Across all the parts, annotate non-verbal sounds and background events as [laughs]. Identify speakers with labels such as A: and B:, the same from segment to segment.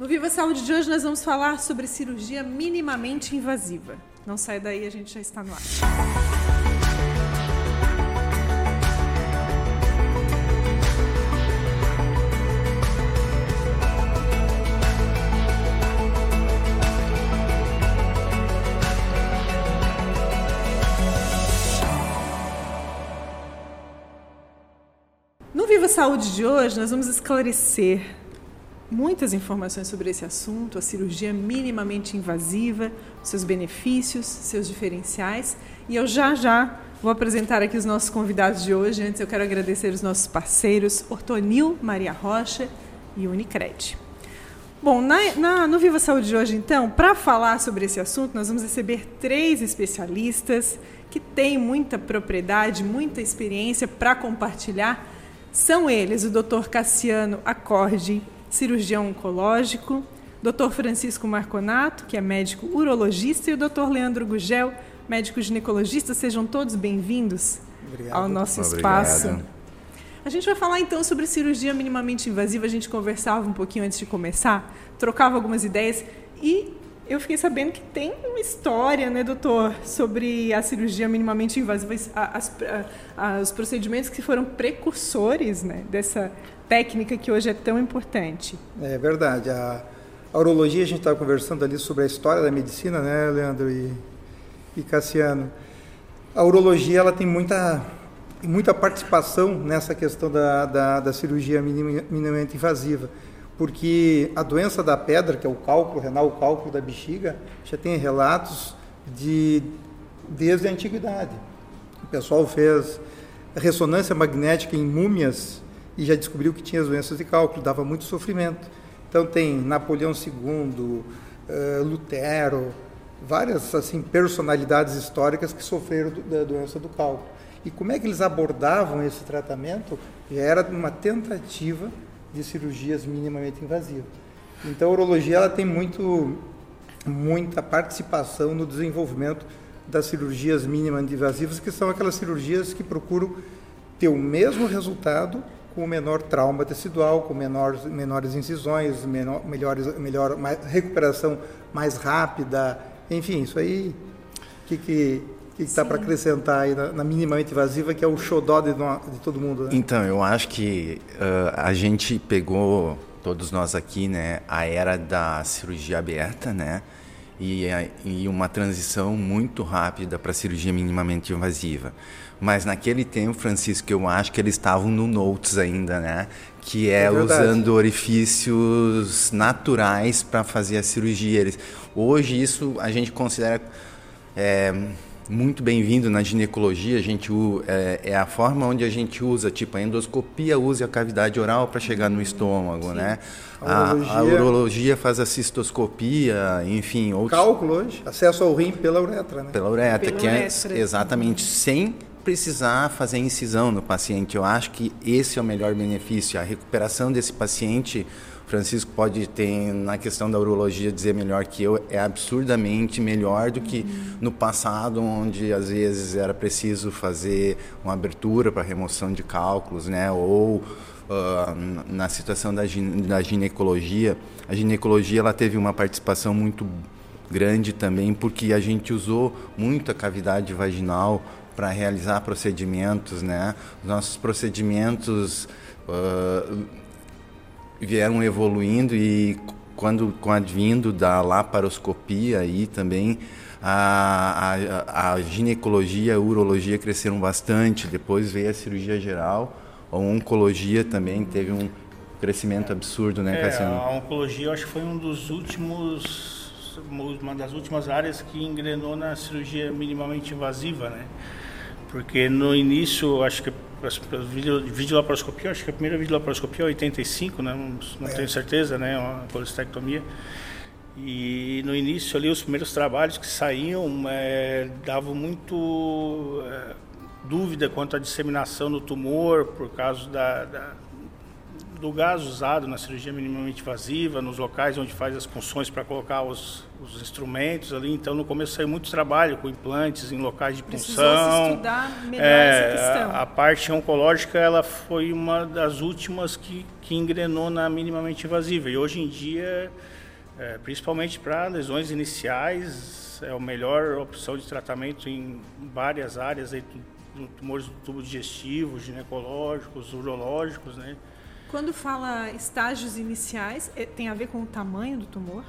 A: No Viva Saúde de hoje nós vamos falar sobre cirurgia minimamente invasiva. Não sai daí, a gente já está no ar. No Viva Saúde de hoje, nós vamos esclarecer muitas informações sobre esse assunto, a cirurgia minimamente invasiva, seus benefícios, seus diferenciais. E eu já já vou apresentar aqui os nossos convidados de hoje. Antes eu quero agradecer os nossos parceiros Ortonil, Maria Rocha e Unicred. Bom, na, na, no Viva Saúde de hoje, então, para falar sobre esse assunto, nós vamos receber três especialistas que têm muita propriedade, muita experiência para compartilhar. São eles o Dr. Cassiano Acorde, cirurgião oncológico, Dr. Francisco Marconato, que é médico urologista, e o Dr. Leandro Gugel, médico ginecologista. Sejam todos bem-vindos ao nosso
B: Obrigado.
A: espaço. A gente vai falar então sobre cirurgia minimamente invasiva. A gente conversava um pouquinho antes de começar, trocava algumas ideias e eu fiquei sabendo que tem uma história, né, doutor, sobre a cirurgia minimamente invasiva, as, as, os procedimentos que foram precursores né, dessa técnica que hoje é tão importante.
C: É verdade. A, a urologia, a gente estava conversando ali sobre a história da medicina, né, Leandro e, e Cassiano. A urologia ela tem muita, muita participação nessa questão da, da, da cirurgia minimamente invasiva porque a doença da pedra, que é o cálculo renal, o cálculo da bexiga, já tem relatos de desde a antiguidade. O pessoal fez ressonância magnética em múmias e já descobriu que tinha as doenças de cálculo, dava muito sofrimento. Então tem Napoleão II, eh, Lutero, várias assim personalidades históricas que sofreram da doença do cálculo. E como é que eles abordavam esse tratamento? Já era uma tentativa de cirurgias minimamente invasivas. Então a urologia ela tem muito muita participação no desenvolvimento das cirurgias minimamente invasivas, que são aquelas cirurgias que procuram ter o mesmo resultado com menor trauma tecidual, com menores, menores incisões, menor, melhores, melhor mais, recuperação mais rápida, enfim, isso aí que, que que está para acrescentar aí na, na, minimamente invasiva, que é o xodó de, de todo mundo? Né?
B: Então, eu acho que uh, a gente pegou, todos nós aqui, né, a era da cirurgia aberta, né? E, e uma transição muito rápida para a cirurgia minimamente invasiva. Mas naquele tempo, Francisco, eu acho que eles estavam no Notes ainda, né? Que é, é usando orifícios naturais para fazer a cirurgia. Eles, hoje isso a gente considera é, muito bem-vindo na ginecologia. A gente é, é, a forma onde a gente usa, tipo a endoscopia usa a cavidade oral para chegar no estômago, Sim. né? A, a, urologia... a, urologia... faz a cistoscopia, enfim.
C: Outros... Cálculo hoje, acesso ao rim pela uretra, né?
B: Pela uretra, pela que é exatamente sem precisar fazer incisão no paciente. Eu acho que esse é o melhor benefício, a recuperação desse paciente Francisco pode ter, na questão da urologia, dizer melhor que eu, é absurdamente melhor do que no passado, onde às vezes era preciso fazer uma abertura para remoção de cálculos, né? Ou uh, na situação da, da ginecologia, a ginecologia ela teve uma participação muito grande também, porque a gente usou muito a cavidade vaginal para realizar procedimentos, né? Os nossos procedimentos uh, vieram evoluindo e quando com advindo da laparoscopia e também a, a, a, ginecologia, a urologia cresceram bastante. Depois veio a cirurgia geral, a oncologia também teve um crescimento absurdo, né,
D: é, Cassiano? A oncologia, eu acho que foi um dos últimos, uma das últimas áreas que engrenou na cirurgia minimamente invasiva, né? Porque no início, acho que videolaparoscopia, acho que a primeira videolaparoscopia é 85, né? não, não é. tenho certeza, né? Uma colestectomia. E no início ali, os primeiros trabalhos que saíam é, davam muito é, dúvida quanto à disseminação do tumor por causa da, da do gás usado na cirurgia minimamente invasiva, nos locais onde faz as punções para colocar os, os, instrumentos ali. Então, no começo saiu muito trabalho com implantes em locais de punção. Precisou
A: estudar melhor é, essa questão.
D: A, a, parte oncológica ela foi uma das últimas que, que engrenou na minimamente invasiva. E hoje em dia, é, principalmente para lesões iniciais, é a melhor opção de tratamento em várias áreas, aí, tumores do tubo digestivo, ginecológicos, urológicos, né?
A: Quando fala estágios iniciais, é, tem a ver com o tamanho do tumor?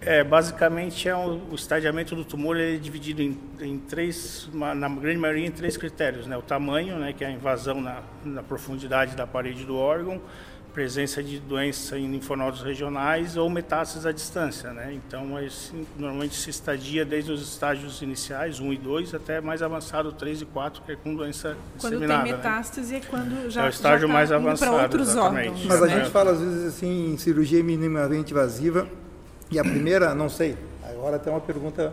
D: É, basicamente é um, o estadiamento do tumor é dividido em, em, três, na grande maioria em três critérios, né? O tamanho, né, que é a invasão na, na profundidade da parede do órgão, presença de doença em linfonodos regionais ou metástases à distância, né? Então, esse, normalmente se estadia desde os estágios iniciais, 1 e 2, até mais avançado, 3 e 4, que é com doença
A: quando
D: disseminada.
A: Quando tem metástase
D: né?
A: é quando já
D: É o estágio
A: tá
D: mais avançado,
A: outros órgãos.
C: Mas a gente fala às vezes assim em cirurgia minimamente invasiva e a primeira, não sei, agora tem uma pergunta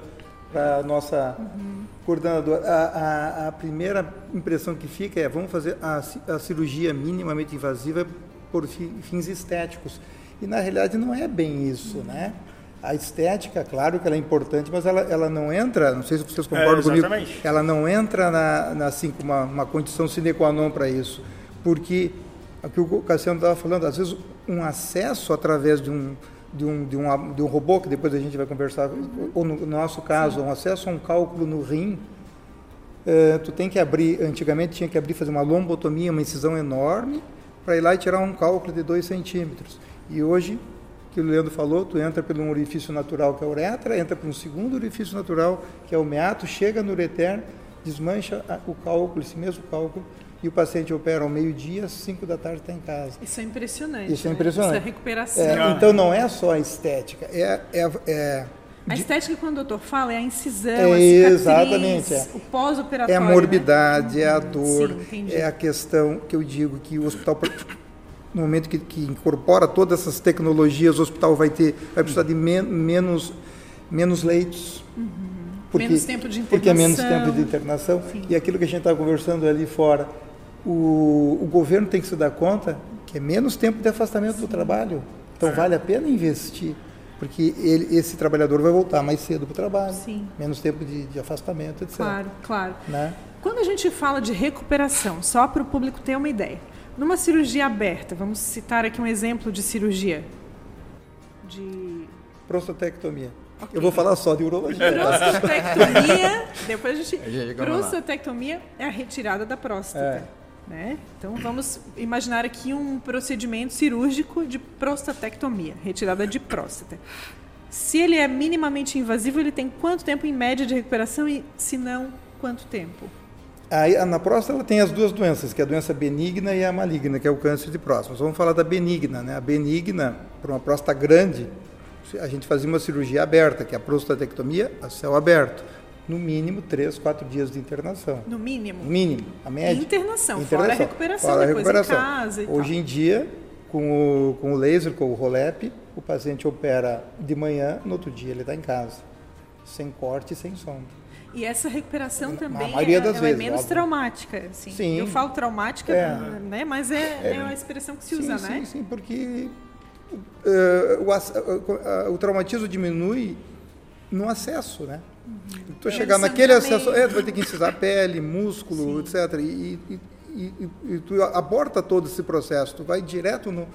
C: para a nossa uhum. coordenadora. A, a, a, primeira impressão que fica é, vamos fazer a, a cirurgia minimamente invasiva por fins estéticos. E na realidade não é bem isso, né? A estética, claro que ela é importante, mas ela, ela não entra, não sei se vocês concordam é, comigo, ela não entra na, na assim, uma, uma condição sine qua non para isso. Porque, o que o Cassiano estava falando, às vezes um acesso através de um, de um, de um, de um robô, que depois a gente vai conversar, ou no, nosso caso, um acesso a um cálculo no rim, uh, tu tem que abrir, antigamente tinha que abrir, fazer uma lombotomia, uma incisão enorme, para ir lá e tirar um cálculo de 2 centímetros. E hoje, que o Leandro falou, tu entra pelo um orifício natural que é a uretra, entra por um segundo orifício natural que é o meato, chega no ureter, desmancha o cálculo, esse mesmo cálculo, e o paciente opera ao meio-dia, às 5 da tarde está em casa.
A: Isso é impressionante.
C: Isso é impressionante. Né?
A: Isso é recuperação.
C: É, então não é só a estética, é, é, é
A: a estética, quando o doutor fala, é a incisão,
C: é,
A: a cicatriz,
C: exatamente, é.
A: o pós-operatório.
C: É a morbidade,
A: né?
C: é a dor, Sim, é a questão que eu digo que o hospital, no momento que, que incorpora todas essas tecnologias, o hospital vai ter, vai precisar de men menos, menos leitos.
A: Uhum. Porque, menos tempo de internação.
C: Porque é menos tempo de internação. Sim. E aquilo que a gente estava conversando ali fora, o, o governo tem que se dar conta que é menos tempo de afastamento Sim. do trabalho. Então vale a pena investir porque ele, esse trabalhador vai voltar mais cedo para o trabalho,
A: Sim.
C: menos tempo de, de, afastamento, etc.
A: Claro, claro.
C: Né?
A: Quando a gente fala de recuperação, só para o público ter uma ideia, numa cirurgia aberta, vamos citar aqui um exemplo de cirurgia de
C: prostatectomia. Okay. Eu vou falar só de urologia.
A: Prostatectomia, [laughs] depois a gente. Prostatectomia é a retirada da próstata. É. Né? Então vamos imaginar aqui um procedimento cirúrgico de prostatectomia, retirada de próstata. Se ele é minimamente invasivo, ele tem quanto tempo em média de recuperação e, se não, quanto tempo?
C: Aí, na próstata ela tem as duas doenças, que é a doença benigna e a maligna, que é o câncer de próstata. Mas vamos falar da benigna, né? A benigna, para uma próstata grande, a gente fazia uma cirurgia aberta, que é a prostatectomia a céu aberto no mínimo três, quatro dias de internação.
A: No mínimo?
C: Mínimo, a média.
A: Internação, internação. fora a recuperação, fora a depois recuperação. em casa e
C: Hoje
A: tal.
C: em dia, com o, com o laser, com o Rolep, o paciente opera de manhã, no outro dia ele está em casa, sem corte e sem sonda.
A: E essa recuperação também é, é, vezes, menos óbvio. traumática. Assim.
C: Sim.
A: Eu falo traumática, é. né? mas é, é, é uma expressão que se
C: sim,
A: usa,
C: sim,
A: né?
C: Sim, sim, porque uh, o, uh, o traumatismo diminui no acesso, né? Uhum. Tu chegar naquele acesso, é, tu vai ter que incisar pele, músculo, Sim. etc. E, e, e, e, tu aborta todo esse processo, tu vai direto no,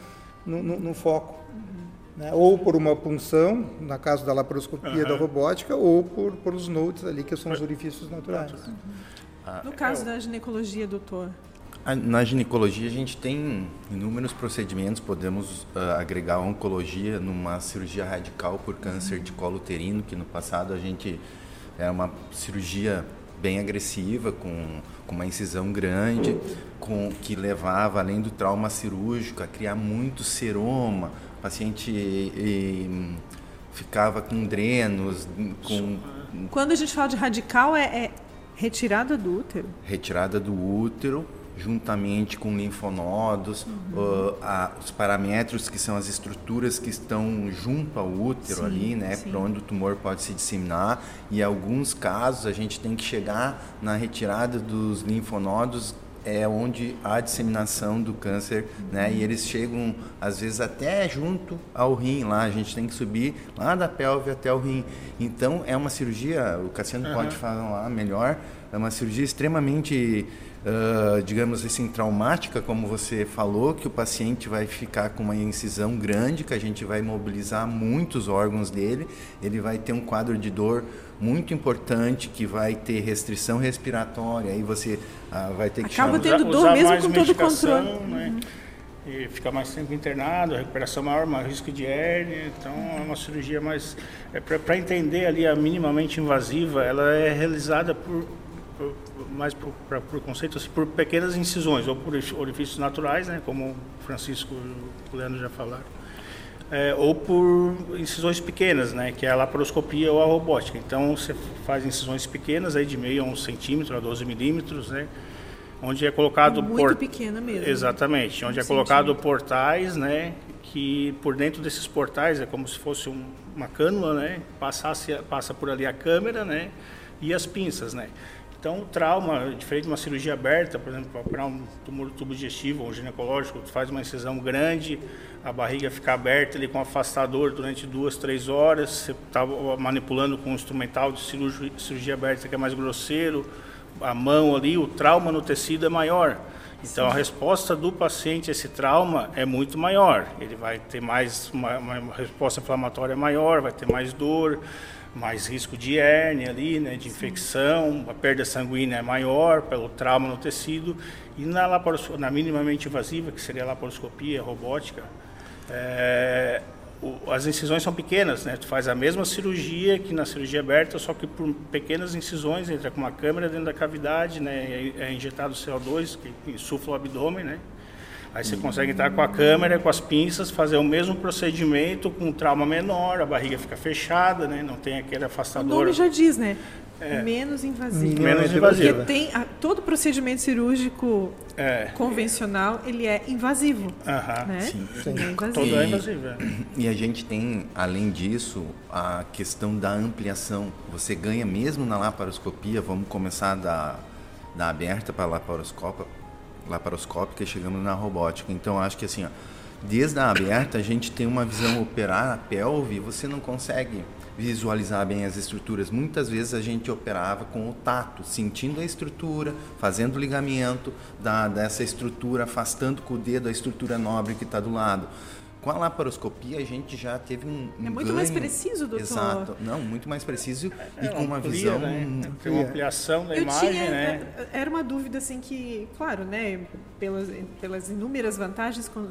C: no, no, no foco. Uhum. Né? Ou por uma punção, na caso da laparoscopia uhum. da robótica, ou por, por os nodes ali, que são os orifícios naturais.
A: Uhum. No caso da ginecologia, doutor?
B: Na ginecologia a gente tem inúmeros procedimentos, podemos uh, agregar oncologia numa cirurgia radical por câncer de colo uterino, que no passado a gente era uma cirurgia bem agressiva, com, com uma incisão grande, com que levava, além do trauma cirúrgico, a criar muito seroma, o paciente e, ficava com drenos, com...
A: Quando a gente fala de radical, é, é retirada do útero?
B: Retirada do útero, juntamente com linfonodos, uhum. uh, a, os paramétros que são as estruturas que estão junto ao útero sim, ali, né, para onde o tumor pode se disseminar. E em alguns casos a gente tem que chegar na retirada dos linfonodos é onde há a disseminação do câncer, né? E eles chegam às vezes até junto ao rim lá, a gente tem que subir lá da pelve até o rim. Então é uma cirurgia, o Cassiano uhum. pode falar melhor, é uma cirurgia extremamente Uh, digamos assim, traumática, como você falou, que o paciente vai ficar com uma incisão grande, que a gente vai mobilizar muitos órgãos dele, ele vai ter um quadro de dor muito importante, que vai ter restrição respiratória, aí você uh, vai ter que
A: Acaba tendo dor mesmo com todo o controle.
D: Né? Uhum. E fica mais tempo internado, a recuperação maior, mais risco de hérnia, então é uma cirurgia mais... É Para entender ali a minimamente invasiva, ela é realizada por mais para o conceito assim, por pequenas incisões ou por orifícios naturais, né, como o Francisco e o Leandro já falaram, é, ou por incisões pequenas, né, que é a laparoscopia ou a robótica. Então você faz incisões pequenas aí de meio a um centímetro a 12 milímetros, né, onde é colocado
A: muito por... pequena mesmo.
D: Exatamente, onde é colocado portais, né, que por dentro desses portais é como se fosse um, uma cânula, né, passasse passa por ali a câmera, né, e as pinças, né. Então, o trauma, diferente de uma cirurgia aberta, por exemplo, para operar um tumor tubo digestivo ou ginecológico, tu faz uma incisão grande, a barriga fica aberta ali com afastador durante duas, três horas, você está manipulando com um instrumental de cirurgia, cirurgia aberta que é mais grosseiro, a mão ali, o trauma no tecido é maior. Então, Sim. a resposta do paciente a esse trauma é muito maior. Ele vai ter mais uma, uma resposta inflamatória maior, vai ter mais dor, mais risco de hérnia ali, né, de infecção, a perda sanguínea é maior pelo trauma no tecido e na, na minimamente invasiva, que seria a laparoscopia robótica, é, o, as incisões são pequenas, né? Tu faz a mesma cirurgia que na cirurgia aberta, só que por pequenas incisões, entra com uma câmera dentro da cavidade, né? É, é injetado CO2 que insufla o abdômen, né? Aí você consegue entrar com a câmera, com as pinças, fazer o mesmo procedimento com um trauma menor, a barriga fica fechada, né? Não tem aquele afastador. O
A: nome já diz, né? É. Menos invasivo.
D: Menos invasivo.
A: Porque tem a, todo procedimento cirúrgico é. convencional, ele é invasivo.
D: Aham,
A: né?
D: sim. sim. É invasivo. Todo é invasivo. É.
B: E a gente tem, além disso, a questão da ampliação. Você ganha mesmo na laparoscopia, vamos começar da, da aberta para a laparoscópia, laparoscópica e chegamos na robótica. Então acho que assim, ó, desde a aberta a gente tem uma visão operar a pelve, você não consegue visualizar bem as estruturas. Muitas vezes a gente operava com o tato, sentindo a estrutura, fazendo o ligamento da, dessa estrutura, afastando com o dedo a estrutura nobre que está do lado. Com a laparoscopia a gente já teve um, um
A: É muito
B: ganho.
A: mais preciso, doutor.
B: Exato. Não, muito mais preciso
D: é,
B: e com uma visão...
D: Né? Tem uma ampliação da Eu imagem, tinha, né?
A: Era uma dúvida assim que, claro, né, pelas, pelas inúmeras vantagens com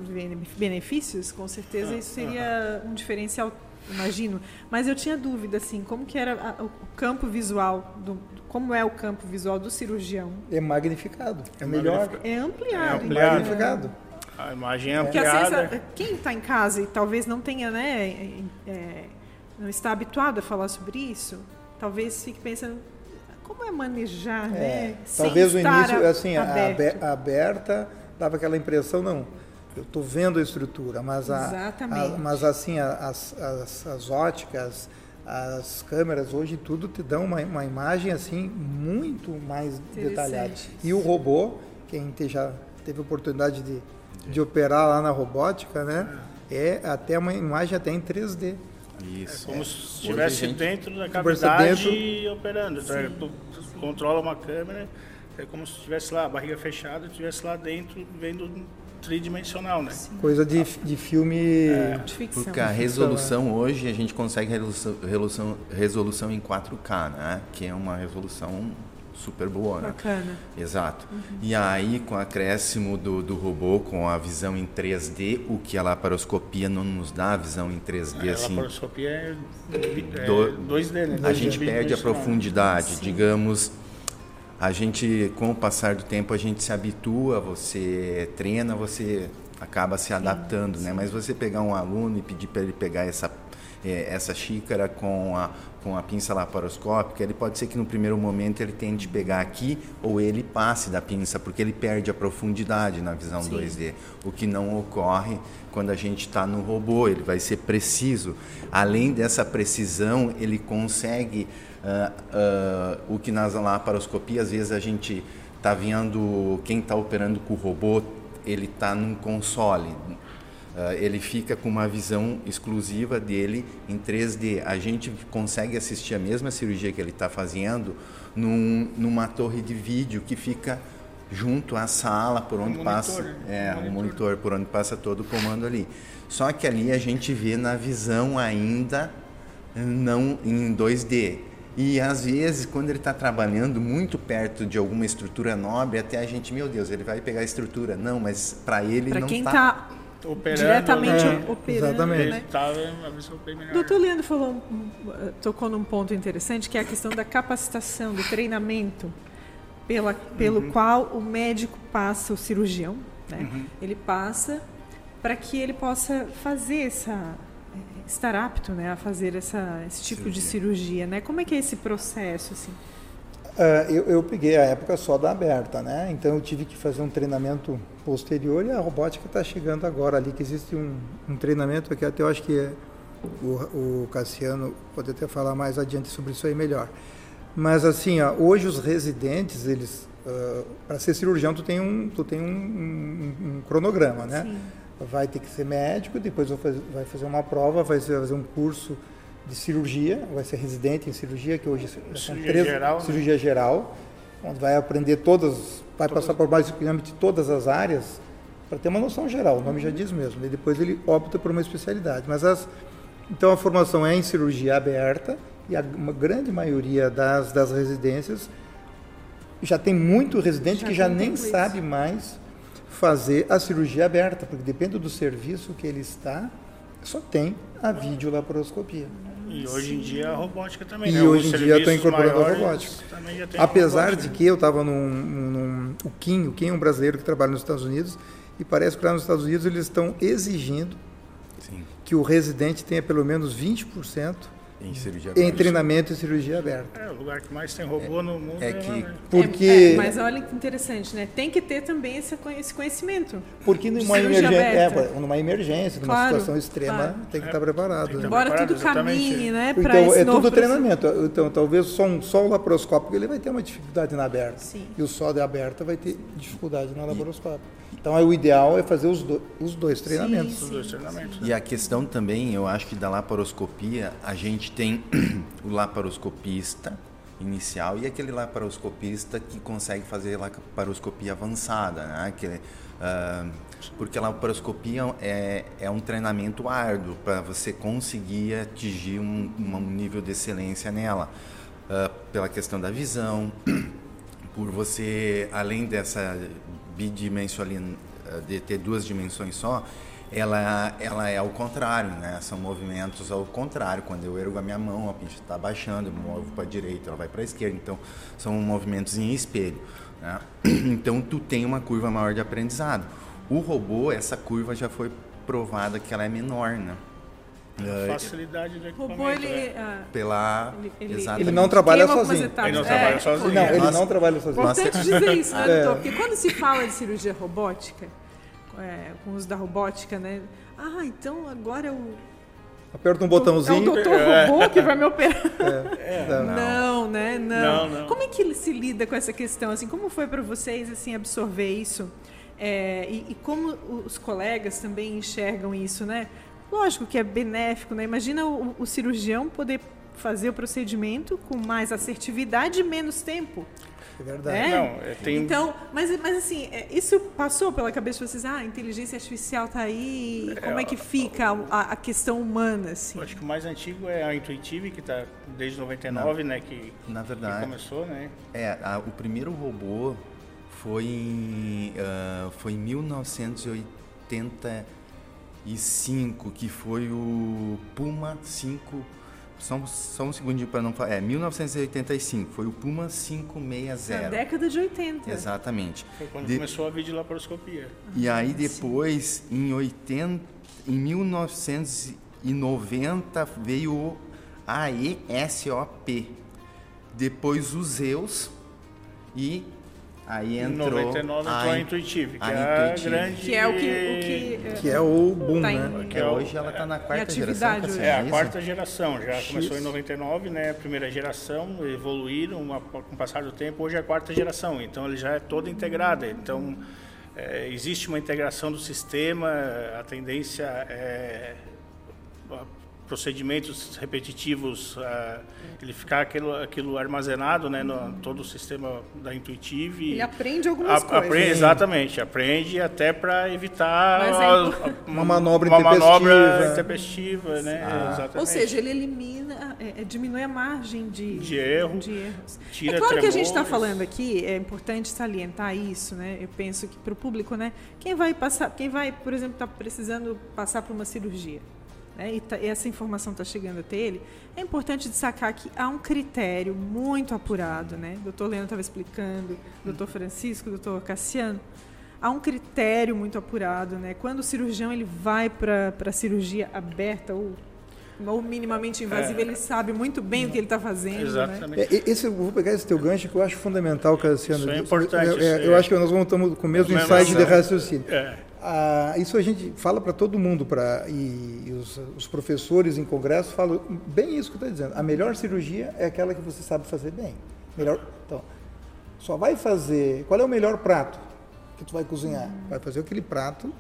A: benefícios, com certeza ah, isso seria um diferencial, imagino. Mas eu tinha dúvida assim, como que era a, o campo visual do como é o campo visual do cirurgião?
C: É magnificado. É, é melhor.
A: É ampliado.
C: É ampliado. Magnificado.
D: A imagem é ampliada.
A: Vezes, quem está em casa e talvez não tenha, né, é, não está habituado a falar sobre isso, talvez fique pensando como é manejar, é, né?
C: Talvez o início, assim, aberto. a aberta dava aquela impressão, não, eu estou vendo a estrutura, mas, a, a, mas assim, as, as, as óticas, as câmeras hoje tudo te dão uma, uma imagem assim muito mais detalhada. E o robô, quem te, já teve oportunidade de de operar lá na robótica, né? É até uma imagem até em 3D.
D: Isso. É como se estivesse dentro da cavidade dentro... operando. Então, tu controla uma câmera, é como se estivesse lá, a barriga fechada, estivesse lá dentro, vendo tridimensional, né? Sim.
C: Coisa de, de filme é.
B: de ficção. Porque a resolução hoje a gente consegue resolução, resolução, resolução em 4K, né? Que é uma resolução super boa,
A: né? Bacana.
B: Exato. Uhum. E aí, com o acréscimo do, do robô, com a visão em 3D, o que a laparoscopia não nos dá a visão em 3D,
D: é,
B: assim...
D: A laparoscopia é, é do, 2D, né?
B: A gente perde a profundidade, Sim. digamos... A gente, com o passar do tempo, a gente se habitua, você treina, você acaba se adaptando, né? Mas você pegar um aluno e pedir para ele pegar essa é, essa xícara com a, com a pinça laparoscópica, ele pode ser que no primeiro momento ele tente pegar aqui ou ele passe da pinça, porque ele perde a profundidade na visão Sim. 2D, o que não ocorre quando a gente está no robô, ele vai ser preciso. Além dessa precisão, ele consegue uh, uh, o que nas laparoscopias, às vezes a gente tá vendo quem está operando com o robô, ele está num console. Uh, ele fica com uma visão exclusiva dele em 3D. A gente consegue assistir a mesma cirurgia que ele está fazendo num, numa torre de vídeo que fica junto à sala por onde um passa monitor, né? é um monitor. monitor por onde passa todo o comando ali. Só que ali a gente vê na visão ainda não em 2D. E às vezes, quando ele está trabalhando muito perto de alguma estrutura nobre, até a gente, meu Deus, ele vai pegar a estrutura. Não, mas para ele pra não
A: quem
B: está.
A: Tá operando, diretamente né? operando. Exatamente. Né? Doutor Leandro falou, tocou num ponto interessante, que é a questão da capacitação, do treinamento pela, pelo uhum. qual o médico passa, o cirurgião, né? Uhum. ele passa para que ele possa fazer essa estar apto né, a fazer essa, esse tipo cirurgia. de cirurgia. Né? Como é que é esse processo? Assim?
C: Uh, eu, eu, peguei a época só da aberta, né? Então eu tive que fazer um treinamento posterior e a robótica está chegando agora ali, que existe um, um, treinamento que até eu acho que é, o, o, Cassiano pode até falar mais adiante sobre isso aí melhor. Mas assim, ó, hoje os residentes, eles, uh, para ser cirurgião, tu tem um, tu tem um, um, um cronograma, né? Sim vai ter que ser médico, depois vai fazer uma prova, vai fazer um curso de cirurgia, vai ser residente em cirurgia, que hoje
D: é cirurgia três, geral,
C: cirurgia né? geral, onde vai aprender todas, vai todas. passar por basicamente todas as áreas para ter uma noção geral, o nome já diz mesmo. E depois ele opta por uma especialidade. Mas as, então a formação é em cirurgia aberta e a uma grande maioria das, das residências já tem muito residente já que já nem sabe mais fazer a cirurgia aberta, porque depende do serviço que ele está, só tem a videolaparoscopia.
D: E hoje em dia a robótica também,
C: e
D: né?
C: Hoje em dia estou incorporando a robótica. Apesar robótica. de que eu estava num, num, O Kim, o Kim é um brasileiro que trabalha nos Estados Unidos, e parece que lá nos Estados Unidos eles estão exigindo Sim. que o residente tenha pelo menos 20%
B: em cirurgia
C: aberta. Em treinamento e cirurgia aberta.
D: É, o lugar que mais tem robô é, no mundo é,
B: é que
D: né?
C: porque
A: é, é, mas olha que interessante, né? Tem que ter também esse conhecimento.
C: Porque numa emergência, é, numa emergência, numa claro, situação extrema, claro. tem que estar preparado. Né?
A: Embora
C: preparado,
A: tudo caminhe, né?
C: Então é tudo treinamento. Então talvez só, um, só o laparoscópico ele vai ter uma dificuldade na aberta. Sim. E o só de aberta vai ter dificuldade na laparoscópica. Então, é, o ideal é fazer os, do, os dois treinamentos. Sim, sim,
D: os dois treinamentos.
B: E a questão também, eu acho que da laparoscopia, a gente tem [clears throat] o laparoscopista inicial e aquele laparoscopista que consegue fazer laparoscopia avançada, né? Uh, porque a laparoscopia é, é um treinamento árduo para você conseguir atingir um, um, nível de excelência nela. Uh, pela questão da visão, [clears throat] por você, além dessa bidimensionalidade, de ter duas dimensões só, ela, ela é ao contrário, né? São movimentos ao contrário. Quando eu ergo a minha mão, a pinça está baixando, eu movo para a direita, ela vai para a esquerda. Então, são movimentos em espelho. Né? [clears throat] Então, tu tem uma curva maior de aprendizado. O robô, essa curva já foi provada que ela é menor, né?
D: A facilidade do equipamento. Robô, ele,
A: né?
B: Pela,
C: ele, ele, ele, não trabalha sozinho.
D: Ele não trabalha é, sozinho.
C: Não, ele não trabalha sozinho.
A: Importante dizer isso, né, é. doutor? Porque quando se fala de cirurgia robótica, é, com o uso da robótica, né? Ah, então agora é o
C: Aperta um botãozinho.
A: É o doutor é. robô que vai me [laughs] operar.
C: É.
A: Não. não, né? Não. não. Como é que ele se lida com essa questão? Assim, como foi para vocês assim absorver isso? É, e, e, como os colegas também enxergam isso, né? Lógico que é benéfico, né? Imagina o, o cirurgião poder fazer o procedimento com mais assertividade e menos tempo.
C: É verdade.
A: É? Não, é, tem... Então, mas, mas assim, é, isso passou pela cabeça de vocês, ah, a inteligência artificial está aí, é, como é que fica a, a, questão humana, assim?
D: acho que o mais antigo é a Intuitive, que está desde 99, na, né, que,
B: na verdade, que
D: começou, né?
B: É, a, o primeiro robô foi em, uh, foi em 1980 e 5, que foi o Puma 5. Só, só um segundinho para não falar. É, 1985, foi o Puma 560.
A: Na década de 80.
B: Exatamente.
D: Foi quando de... começou a videolaparoscopia.
B: E aí depois, em, 80, em 1990, veio o AESOP. Depois os Zeus e Aí entrou.
D: Em 99 entrou a, Intuitive, que
B: a
D: é
B: Intuitive.
D: grande.
A: Que é o que. O que,
C: Que é o boom,
A: Tá em-
C: né?
B: Que hoje ela está na quarta geração.
A: hoje.
B: Cassiano,
D: É, a quarta geração, já
C: X.
D: começou em 99, né? A primeira geração, evoluíram uma- com o passar do tempo, hoje é a quarta geração, então ele já é toda integrada. Então, é, existe uma integração do sistema, a tendência é procedimentos repetitivos, a- ele ficar aquilo, aquilo armazenado, né, no todo o sistema da Intuitive.
A: Ele aprende algumas
D: A-
A: coisas.
D: aprende- exatamente, aprende até para evitar a-
C: Uma manobra
D: uma manobra
C: intempestiva.
D: intempestiva, né? Exatamente.
A: Ou seja, ele elimina, é, é, diminui a margem de,
D: De erro,
A: de erros.
D: tira
A: é claro que a gente está
D: tremores.
A: falando aqui, é importante salientar isso, né? Eu penso que para o público, né? Quem vai passar, quem vai, por exemplo, está precisando passar por uma cirurgia, né? E, tá- e essa informação está chegando até ele, é importante destacar que há um critério muito apurado, né? O doutor Leandro estava explicando, o doutor Francisco, o doutor Cassiano. Há um critério muito apurado, né? Quando o cirurgião ele vai para a cirurgia aberta ou, ou minimamente invasiva, ele sabe muito bem o que ele está fazendo, né?
D: Exatamente.
C: É, e- esse, vou pegar esse teu gancho que eu acho fundamental, Cassiano.
D: Isso é importante,
C: Eu, é, eu
D: é.
C: acho que nós vamos estamos com o mesmo insight de
D: assim.
C: raciocínio. Ah, isso a gente fala para todo mundo, pra, e, e os, os professores em congresso falam bem isso que eu estou dizendo. A melhor cirurgia é aquela que você sabe fazer bem. Melhor, então, só vai fazer. Qual é o melhor prato que tu vai cozinhar? Vai fazer aquele prato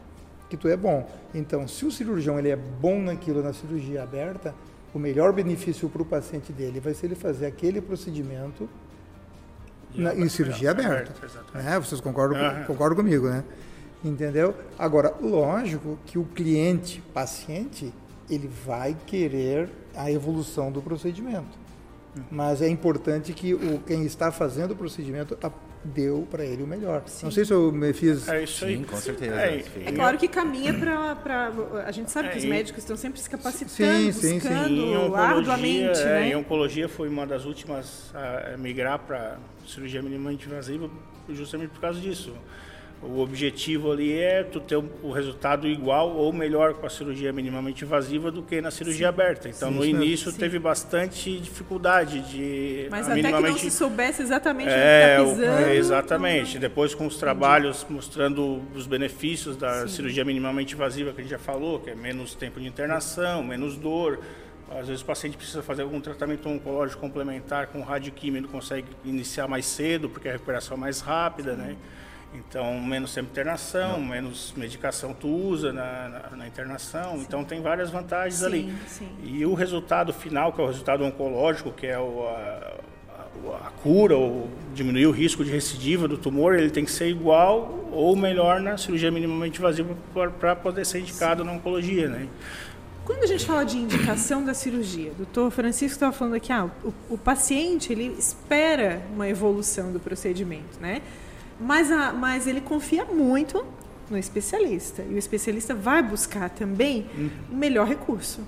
C: que tu é bom. Então, se o cirurgião ele é bom naquilo na cirurgia aberta, o melhor benefício para o paciente dele vai ser ele fazer aquele procedimento na, em cirurgia aberta.
D: exatamente.
C: Né? Vocês concordam,
D: Aham.
C: concordam comigo, né? Entendeu? Agora, lógico que o cliente, paciente, ele vai querer a evolução do procedimento. Mas é importante que o, quem está fazendo o procedimento a- deu para ele o melhor. Não sei se eu me fiz.
D: É isso aí.
B: Sim, com certeza.
D: É,
A: É claro que caminha para. A gente sabe que os
D: É,
A: médicos estão sempre se capacitando,
C: Sim, sim, sim.
A: buscando
D: Em oncologia,
A: arduamente.
D: é,
A: né?
D: em oncologia foi uma das últimas a migrar para cirurgia minimamente invasiva justamente por causa disso. O objetivo ali é tu ter o resultado igual ou melhor com a cirurgia minimamente invasiva do que na cirurgia aberta. Então, no início teve bastante dificuldade de
A: Mas
D: a
A: até que não se soubesse exatamente
D: É,
A: onde está pisando.
D: é, exatamente. Depois com os trabalhos mostrando os benefícios da cirurgia minimamente invasiva que a gente já falou, que é menos tempo de internação, menos dor. Às vezes o paciente precisa fazer algum tratamento oncológico complementar com radioquímio, ele consegue iniciar mais cedo, porque a recuperação é mais rápida, né? Então, menos tempo de internação, menos medicação tu usa na, na, na internação. Então, tem várias vantagens
A: Sim,
D: ali.
A: sim.
D: E o resultado final, que é o resultado oncológico, que é o, a, a- a cura ou diminuir o risco de recidiva do tumor, ele tem que ser igual ou melhor na cirurgia minimamente invasiva para poder ser indicado na oncologia, né?
A: Quando a gente fala de indicação da cirurgia, o doutor Francisco estava falando aqui, ah, o, o paciente ele espera uma evolução do procedimento, né? Mas, a, mas ele confia muito no especialista. E o especialista vai buscar também o melhor recurso.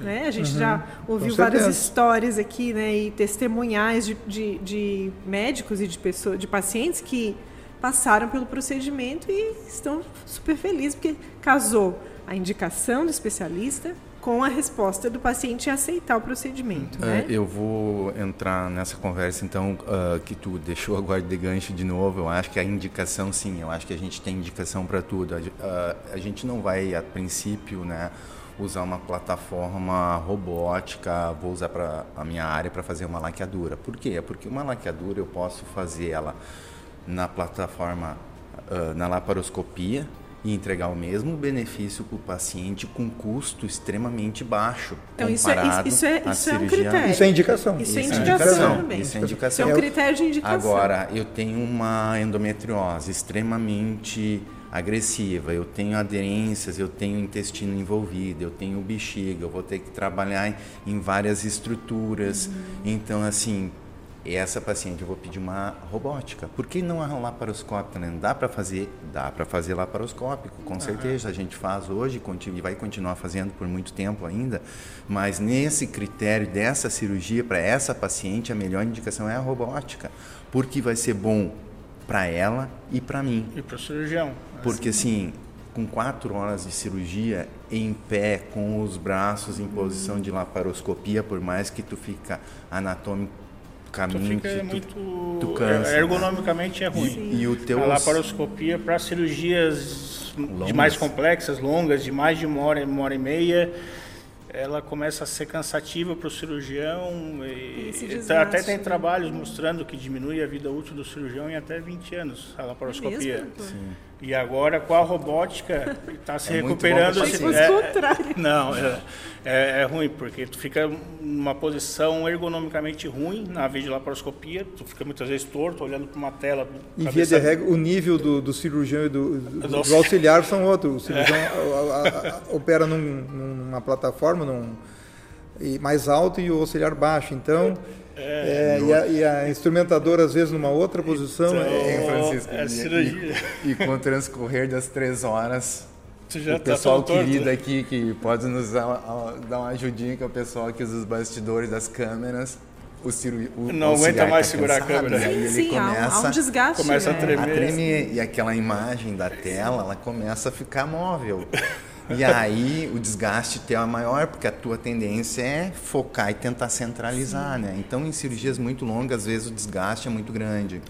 A: Né? A gente já ouviu várias histórias aqui né, e testemunhais de, de, de médicos e de, pessoas, de pacientes que passaram pelo procedimento e estão super felizes porque casou a indicação do especialista com a resposta do paciente em aceitar o procedimento.
B: É,
A: Né?
B: eu vou entrar nessa conversa, então, ah, que tu deixou agora de gancho de novo. Eu acho que a indicação, sim, eu acho que a gente tem indicação para tudo. A, ah, a gente não vai, a princípio, né, usar uma plataforma robótica, vou usar para a minha área para fazer uma laqueadura. Por quê? Porque uma laqueadura eu posso fazer ela na plataforma, ah, na laparoscopia, e entregar o mesmo benefício para o paciente com custo extremamente baixo.
A: Então, isso é-
B: comparado
A: isso é- isso é um
B: cirurgia
A: critério.
C: Isso é indicação.
A: Isso é
B: isso é
A: indicação
B: indicação,
A: também.
B: isso é
A: Isso
B: indicação.
A: é um
C: É o-
A: critério de indicação.
B: Agora, eu tenho uma endometriose extremamente agressiva, eu tenho aderências, eu tenho intestino envolvido, eu tenho bexiga, eu vou ter que trabalhar em, em várias estruturas. Então, assim, essa paciente eu vou pedir uma robótica. Por que não a laparoscópica? Né? Dá para fazer? Dá para fazer laparoscópico, com certeza. A gente faz hoje e vai continuar fazendo por muito tempo ainda. Mas nesse critério dessa cirurgia, para essa paciente, a melhor indicação é a robótica. Porque vai ser bom para ela e para mim.
D: E para o cirurgião.
B: Porque assim, com quatro horas de cirurgia em pé, com os braços em posição de laparoscopia, por mais que tu fica anatômico caminho.
D: Tu fica
B: tu,
D: muito.
B: tu cansa, né?
D: ergonomicamente é ruim.
B: E, e o teu.
D: A laparoscopia para cirurgias
B: Longas.
D: de mais complexas, longas, de mais de uma hora, uma hora e meia, ela começa a ser cansativa para o cirurgião. E, e
A: desgaste,
D: até tem
A: né?
D: trabalhos mostrando que diminui a vida útil do cirurgião em até 20 anos, a laparoscopia.
A: É?
D: E agora com a robótica está se
B: É muito
D: recuperando.
B: bom
D: assim, é- não, é, é, é ruim, porque tu fica numa posição ergonomicamente ruim na videolaparoscopia, tu fica muitas vezes torto, olhando para uma tela.
C: Em via de regra, o nível do, do cirurgião e do, do-
D: Do
C: do auxiliar são outros. O cirurgião a- a- a- opera num- numa plataforma num, e mais alto e o auxiliar baixo. Então, é, e, a, e a instrumentadora, às vezes, numa outra posição.
D: Então,
C: é-
B: Francisco?
D: É
B: E-
D: cirurgia.
B: E, e com o transcorrer das três horas, o
D: tá
B: pessoal
D: torto,
B: querido
D: né?
B: aqui que pode nos dar, uma- dar uma ajudinha, que é o pessoal aqui dos bastidores das câmeras. O ciru, o
D: Não aguenta mais
B: tá
D: segurar a
B: cansado,
D: câmera.
B: E aí ele
A: Sim, há um, há
B: começa
A: um desgaste.
D: começa a
A: né?
D: tremer.
B: a tremer e aquela imagem da tela ela começa a ficar móvel [laughs] e aí o desgaste teu é maior porque a tua tendência é focar e tentar centralizar né? Então em cirurgias muito longas às vezes o desgaste é muito grande.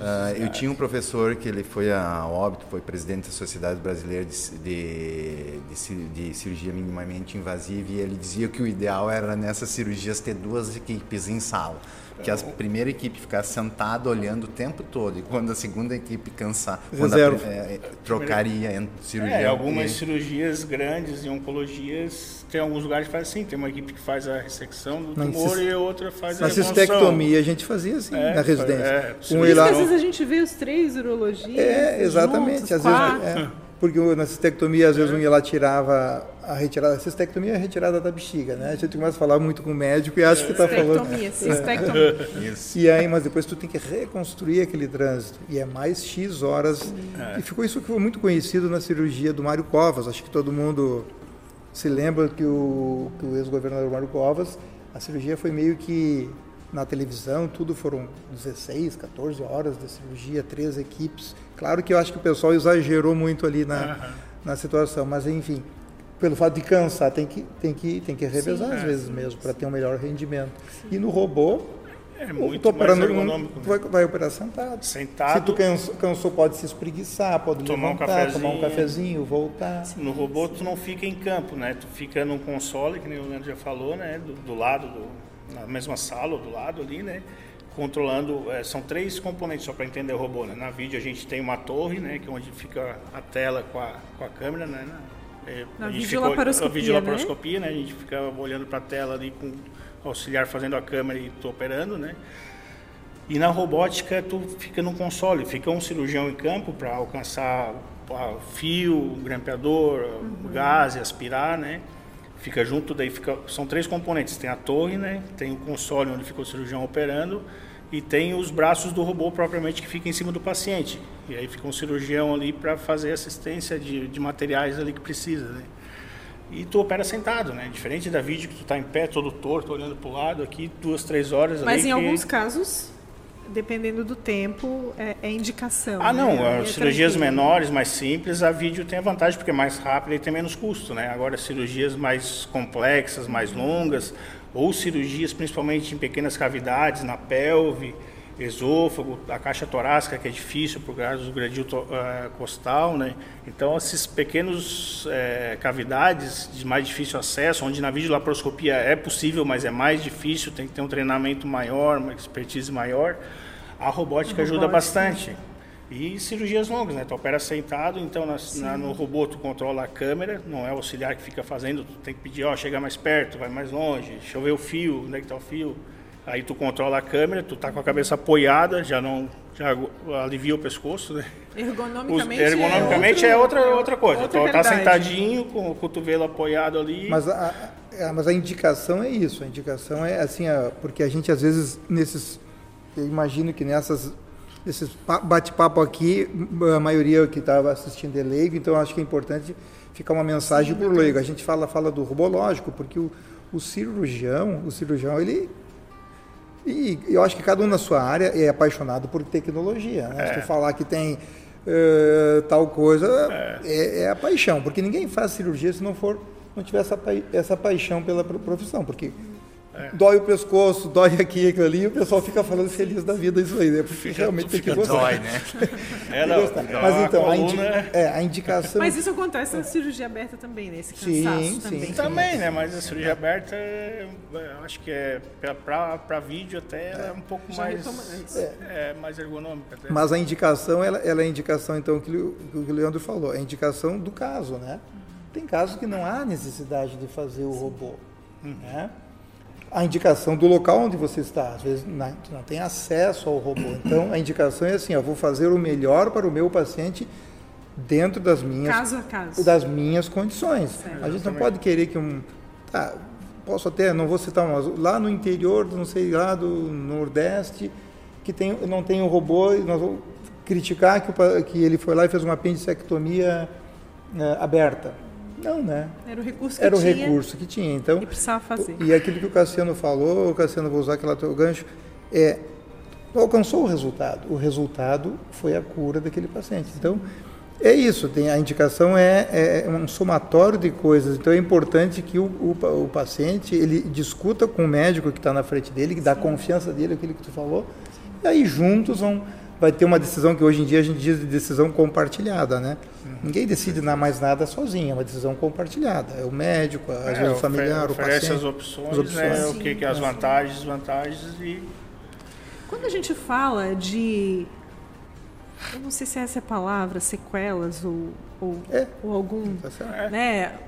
B: Ah, eu tinha um professor que ele foi a óbito foi presidente da sociedade brasileira de, de, de de cirurgia minimamente invasiva e ele dizia que o ideal era nessas cirurgias ter duas equipes em sala que a primeira equipe ficar sentada olhando o tempo todo e quando a segunda equipe cansar, quando a, pri- é, trocaria entre cirurgião
D: É, algumas
B: e-
D: cirurgias grandes em oncologias, tem alguns lugares que faz assim, tem uma equipe que faz a ressecção do tumor e outra faz
C: Na
D: a remoção.
C: cistectomia a gente fazia assim,
D: É,
C: na residência.
D: é,
C: um
D: cirurgia-
A: às vezes a gente vê os três urologistas.
C: É, exatamente.
A: juntos,
C: às
A: quatro.
C: vezes, é, porque na cistectomia, às vezes, um ia lá tirava a retirada. A cistectomia é a retirada da bexiga, né? A gente começa a falar muito com o médico e acha que está falando.
A: Cistectomia, cistectomia.
B: Isso.
C: E aí, mas depois tu tem que reconstruir aquele trânsito. E é mais X horas. E ficou isso que foi muito conhecido na cirurgia do Mário Covas. Acho que todo mundo se lembra que o, que o ex-governador Mário Covas, a cirurgia foi meio que na televisão, tudo foram 16, 14 horas de cirurgia, três equipes. Claro que eu acho que o pessoal exagerou muito ali na, na situação, mas enfim, pelo fato de cansar, tem que, tem que, tem que revezar às vezes mesmo, para ter um melhor rendimento. E no robô,
D: É muito
C: operando,
D: ergonômico.
C: tu vai, vai operar sentado.
D: Sentado.
C: Se tu cansou, cansou, pode se espreguiçar, pode
D: Tomar um
C: levantar, tomar um
D: cafezinho.
C: cafezinho, voltar.
D: No robô tu não fica em campo, né? Tu fica num console, que nem o Leandro já falou, né? Do, do lado, do, na mesma sala do lado ali, né? Controlando, eh, são três componentes só para entender o robô, né? Na vídeo a gente tem uma torre, né? Que é onde fica a tela com a, com a câmera, né? Eh,
A: Na
D: a gente fica, a videolaparoscopia, né? A gente fica olhando para a tela ali com o auxiliar fazendo a câmera e tu operando, né? E na robótica tu fica no console, fica um cirurgião em campo para alcançar fio, grampeador, o gás aspirar, né? Fica junto, daí fica, são três componentes, tem a torre, né? Tem o console onde fica o cirurgião operando e tem os braços do robô propriamente que fica em cima do paciente. E aí fica um cirurgião ali para fazer assistência de, de materiais ali que precisa, né? E tu opera sentado, né? Diferente da vídeo que tu tá em pé, todo torto, olhando pro lado, aqui duas, três horas
A: Mas em
D: que-
A: alguns casos, dependendo do tempo, é, é indicação.
D: Ah, não,
A: né? É
D: cirurgias
A: tranquilo.
D: menores, mais simples, a vídeo tem a vantagem porque é mais rápida e tem menos custo, né? Agora, cirurgias mais complexas, mais longas, ou cirurgias principalmente em pequenas cavidades, na pelve, esôfago, a caixa torácica, que é difícil por causa do gradil eh, costal, né? Então, esses pequenos eh, cavidades de mais difícil acesso, onde na videolaparoscopia é possível, mas é mais difícil, tem que ter um treinamento maior, uma expertise maior, a robótica ajuda
A: robótica.
D: bastante. E cirurgias longas, né? Tu opera sentado, então na- na- no robô tu controla a câmera, não é o auxiliar que fica fazendo, tu tem que pedir, ó, chega mais perto, vai mais longe, deixa eu ver o fio, onde é que tá o fio. Aí tu controla a câmera, tu tá com a cabeça apoiada, já não já alivia o pescoço, né? Os-
A: Ergonomicamente,
D: ergonomicamente
A: é,
D: é,
A: outro-
D: outra, outra coisa.
A: outra
D: tu tá sentadinho, com o cotovelo apoiado ali.
C: Mas a, a- mas a indicação é isso. A indicação é assim, a- porque a gente às vezes nesses, eu imagino que nessas esses pa- bate-papo aqui, a maioria que estava assistindo é leigo, então acho que é importante ficar uma mensagem para o leigo. A gente fala fala do robô lógico, porque o, o cirurgião, o cirurgião ele e eu acho que cada um na sua área é apaixonado por tecnologia. Né? Se tu falar que tem eh, tal coisa, é. é a paixão. Porque ninguém faz cirurgia se não for não tiver essa, essa paixão pela pro- profissão. Porque é. dói o pescoço, dói aqui, aquilo ali, e o pessoal fica falando feliz da vida isso aí, né? Porque fica, realmente tem que gostar. Dói, né? [laughs]
D: É, não,
C: Mas então, a, indi é, a, indicação...
A: Mas isso acontece na cirurgia aberta também, né? Esse cansaço sim, também. Sim,
D: também, né? Mas a cirurgia aberta, acho que é para vídeo até é um pouco Já mais, é. é. mais ergonômica. Até.
C: Mas a indicação, ela, ela é a indicação, então, que o, que o Leandro falou, é a indicação do caso, né? Tem casos que não há necessidade de fazer o robô, uhum. né? A indicação do local onde você está. Às vezes não, não tem acesso ao robô. Então a indicação é assim: eu vou fazer o melhor para o meu paciente dentro das minhas
A: caso a caso.
C: das minhas condições. Certo. A gente não pode querer que um tá, posso até não vou citar um lá no interior, não sei lá do Nordeste que tem não tem um robô e nós vamos criticar que, o, que ele foi lá e fez uma apendicectomia é, aberta. Não, né?
A: Era o recurso que
C: Era
A: tinha.
C: o recurso que tinha. Então,
A: e precisava fazer.
C: E aquilo que o Cassiano falou, o Cassiano vou usar aquele teu gancho, é alcançou o resultado. O resultado foi a cura daquele paciente. Então, é isso, tem, a indicação é, é, um somatório de coisas. Então é importante que o, o, o paciente ele discuta com o médico que está na frente dele, que dá confiança dele, aquilo que tu falou, e aí juntos vão vai ter uma decisão que hoje em dia a gente diz de decisão compartilhada, né? Ninguém decide mais nada sozinho, é uma decisão compartilhada. É o médico, às é, vezes o familiar, o paciente.
D: as opções, as opções. Né? o que, que é as vantagens, desvantagens e...
A: Quando a gente fala de eu não sei se é essa a palavra, sequelas ou, ou, é. ou algum, tá né,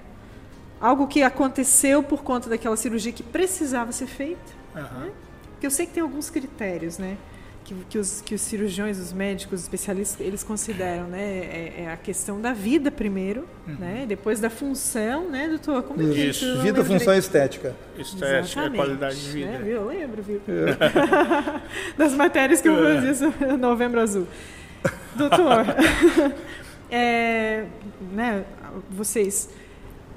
A: algo que aconteceu por conta daquela cirurgia que precisava ser feita. Uhum. Né? Porque eu sei que tem alguns critérios, né? Que, que, os, que os cirurgiões, os médicos, os especialistas, eles consideram, né? É, é a questão da vida primeiro, uhum. né? Depois da função, né, doutor? Como
C: é Isso. Isso. Vida, função e estética.
D: Estética, é qualidade de vida.
A: Né? Eu lembro, viu? É. [laughs] das matérias que eu fazia isso [laughs] Novembro Azul. Doutor, [laughs] é, né, vocês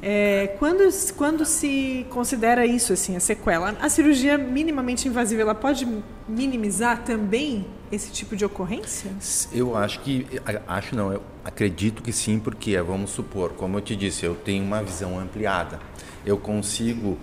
A: é, quando, quando se considera isso, assim, a sequela, a cirurgia minimamente invasiva, ela pode minimizar também esse tipo de ocorrência?
B: Eu acho que, acho não, eu acredito que sim, porque vamos supor, como eu te disse, eu tenho uma visão ampliada, eu consigo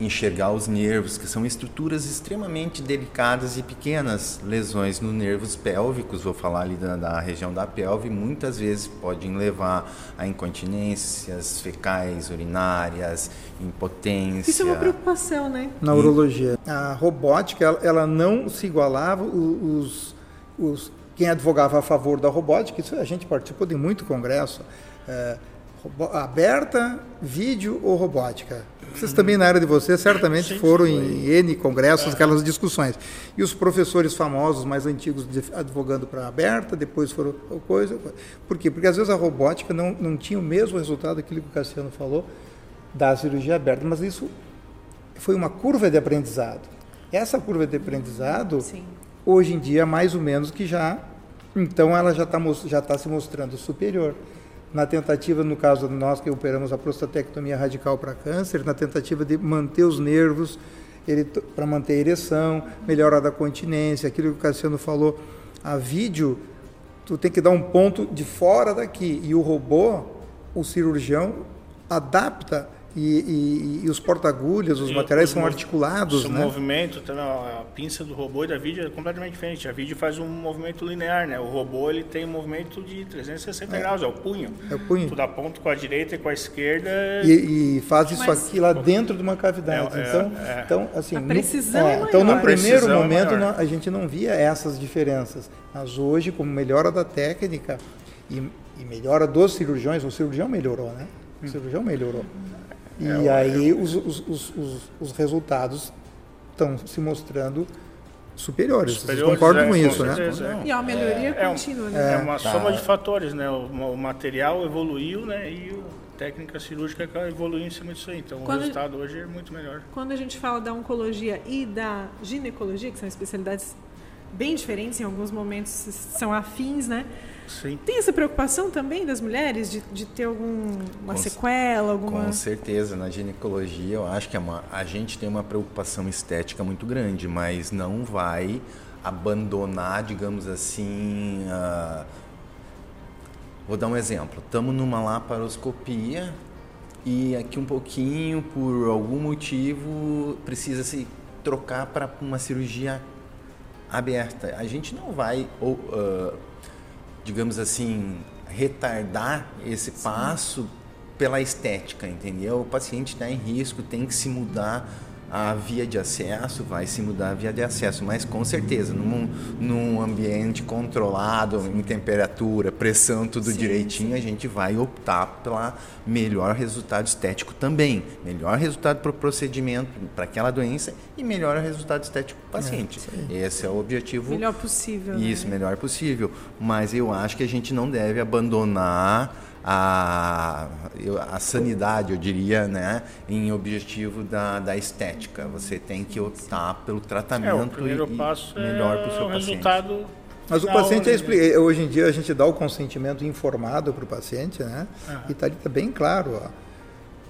B: enxergar os nervos, que são estruturas extremamente delicadas e pequenas lesões nos nervos pélvicos, vou falar ali da, da, região da pelve, muitas vezes podem levar a incontinências fecais, urinárias, impotência.
A: Isso é uma preocupação, né?
C: Na urologia. A robótica, ela, ela não se igualava, os, os, quem advogava a favor da robótica, isso a gente participou de muito congresso, é, aberta, vídeo ou robótica? Vocês também, na área de vocês, certamente foram em N congressos, aquelas discussões. E os professores famosos, mais antigos, advogando para aberta, depois foram coisa. Por quê? Porque às vezes a robótica não, não tinha o mesmo resultado, aquilo que o Cassiano falou, da cirurgia aberta. Mas isso foi uma curva de aprendizado. Essa curva de aprendizado, Sim. hoje em dia, mais ou menos que já. Então ela já está já tá se mostrando superior na tentativa, no caso de nós que operamos a prostatectomia radical para câncer, na tentativa de manter os nervos, para manter a ereção, melhora da continência, aquilo que o Cassiano falou, a vídeo, tu tem que dar um ponto de fora daqui, e o robô, o cirurgião, adapta e, e, e, os porta-agulhas, os e materiais são articulados.
D: O
C: né?
D: movimento, tá, a pinça do robô e da vídeo é completamente diferente. A vídeo faz um movimento linear, né? O robô ele tem um movimento de 360 é. graus, é o punho.
C: É o punho.
D: Tu dá ponto com a direita e com a esquerda.
C: E, e faz isso Mas, aqui lá dentro de uma cavidade. É, é então, é. então, assim,
A: a precisão no, é,
C: Então, no primeiro momento, não, a gente não via essas diferenças. Mas hoje, como melhora da técnica e, e melhora dos cirurgiões, o cirurgião melhorou, né? O cirurgião melhorou. E é, aí os, os, os, os, resultados estão se mostrando superiores. superiores Vocês concordam é, com isso, né?
A: certeza, né? É. E a melhoria é, contínua,
D: né? É uma tá. soma de fatores, né? O, o, material evoluiu, né? E a técnica cirúrgica evoluiu em cima disso aí. Então quando, o resultado hoje é muito melhor.
A: Quando a gente fala da oncologia e da ginecologia, que são especialidades bem diferentes, em alguns momentos são afins, né?
D: Sim.
A: Tem essa preocupação também das mulheres de, de ter alguma com, sequela? Alguma...
B: Com certeza. Na ginecologia, eu acho que é uma, a gente tem uma preocupação estética muito grande, mas não vai abandonar, digamos assim. Uh... Vou dar um exemplo. Estamos numa laparoscopia e aqui um pouquinho, por algum motivo, precisa se trocar para uma cirurgia aberta. A gente não vai, ou, uh, digamos assim, retardar esse passo pela estética, entendeu? O paciente está em risco, tem que se mudar a via de acesso, vai se mudar a via de acesso, mas com certeza, num, num ambiente controlado, em temperatura, pressão, tudo sim, direitinho, sim. a gente vai optar pela melhor resultado estético também. Melhor resultado para o procedimento, para aquela doença e melhor resultado estético para o paciente. É, Esse é o objetivo.
A: Melhor possível.
B: Isso,
A: né?
B: melhor possível. Mas eu acho que a gente não deve abandonar a, a sanidade, eu diria, né, em objetivo da, da estética. Você tem que optar pelo tratamento é, o
D: primeiro
B: e,
D: passo
B: e melhor
D: é
B: para o seu paciente.
D: Resultado
C: mas o paciente é expli... hoje em dia a gente dá o consentimento informado para o paciente, né? Uhum. E está tá bem claro, ó.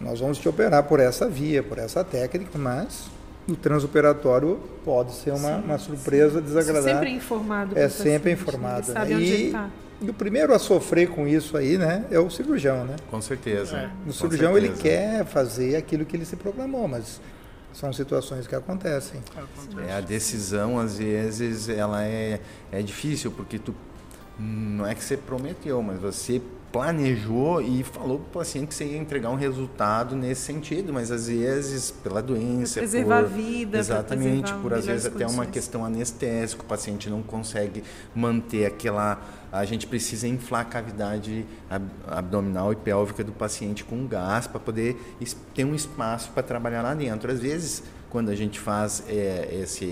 C: Nós vamos te operar por essa via, por essa técnica, mas o transoperatório pode ser uma, sim, uma surpresa sim. desagradável. É
A: sempre informado.
C: É sempre informado. Né? Sabe onde e, tá. E o primeiro a sofrer com isso aí, né, é o cirurgião, né?
B: Com certeza. É.
C: O cirurgião certeza. ele quer fazer aquilo que ele se programou, mas são situações que acontecem.
B: É, a decisão às vezes ela é, é difícil porque tu não é que você prometeu, mas você planejou e falou para o paciente que você ia entregar um resultado nesse sentido, mas às vezes pela doença,
A: pra preservar
B: por,
A: a vida,
B: exatamente, por às vezes
A: condições.
B: até uma questão anestésica, o paciente não consegue manter aquela, a gente precisa inflar a cavidade abdominal e pélvica do paciente com gás para poder ter um espaço para trabalhar lá dentro. Às vezes, quando a gente faz é, esse